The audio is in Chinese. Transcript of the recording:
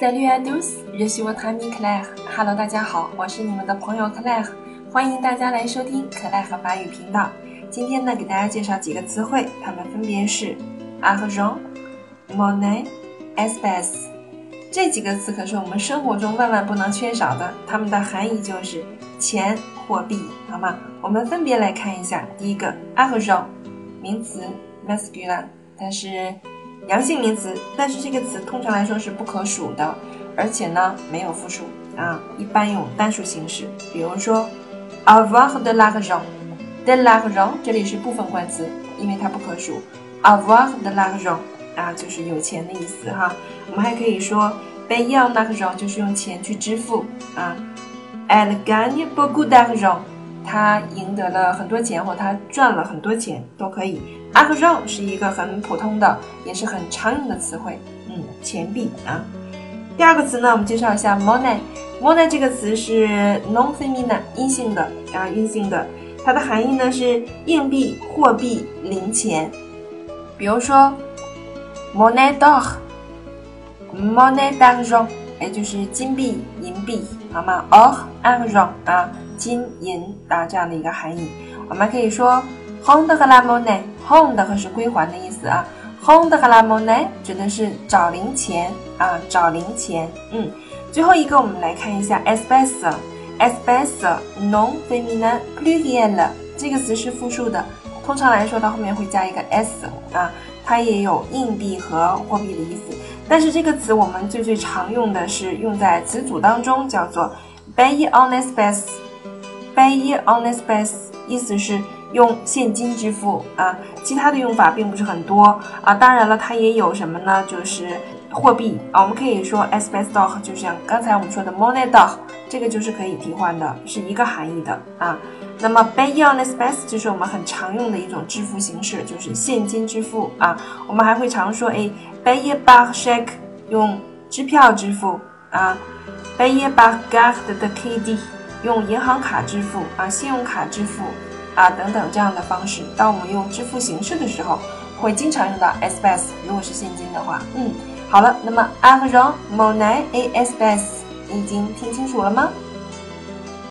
Salut à tous, je suis votre ami Claire. Hello，大家好，我是你们的朋友 Claire，欢迎大家来收听 Claire 法语频道。今天呢，给大家介绍几个词汇，它们分别是 argent、monnaie、espèce。这几个词可是我们生活中万万不能缺少的，它们的含义就是钱、货币，好吗？我们分别来看一下。第一个 argent，名词 masculine，它是阳性名词，但是这个词通常来说是不可数的，而且呢没有复数啊，一般用单数形式。比如说 avoir de l'argent，de l'argent 这里是部分冠词，因为它不可数。avoir de l'argent 啊就是有钱的意思哈。我们还可以说 payer l'argent 就是用钱去支付啊。Elle gagne beaucoup d'argent，他赢得了很多钱或他赚了很多钱都可以。argent 是一个很普通的，也是很常用的词汇，嗯，钱币啊。第二个词呢，我们介绍一下 money。money 这个词是 non feminine 阴性的啊，阴性的，它的含义呢是硬币、货币、零钱。比如说 money d'or，money d'argent，也就是金币、银币，好吗？Oh, argent 啊，金银啊这样的一个含义。我们可以说。Hond 和 la monnaie，Hond 和是归还的意思啊。Hond 和 Lamone 指的是找零钱啊，找零钱。嗯，最后一个我们来看一下 espèce，espèce non féminin pluriel 这个词是复数的，通常来说它后面会加一个 s 啊，它也有硬币和货币的意思。但是这个词我们最最常用的是用在词组当中，叫做 payer en espèce，payer en espèce 意思是。用现金支付啊，其他的用法并不是很多啊。当然了，它也有什么呢？就是货币啊，我们可以说 espèce d'or，就像刚才我们说的 monnaie d'or，这个就是可以替换的，是一个含义的啊。那么 payer en espèce 就是我们很常用的一种支付形式，就是现金支付啊。我们还会常说哎，payer par chèque，用支票支付啊，payer par carte de crédit，用银行卡支付啊，信用卡支付。啊，等等这样的方式，当我们用支付形式的时候，会经常用到 espèce。如果是现金的话，嗯，好了，那么 argent, monnaie et espèce，你已经听清楚了吗？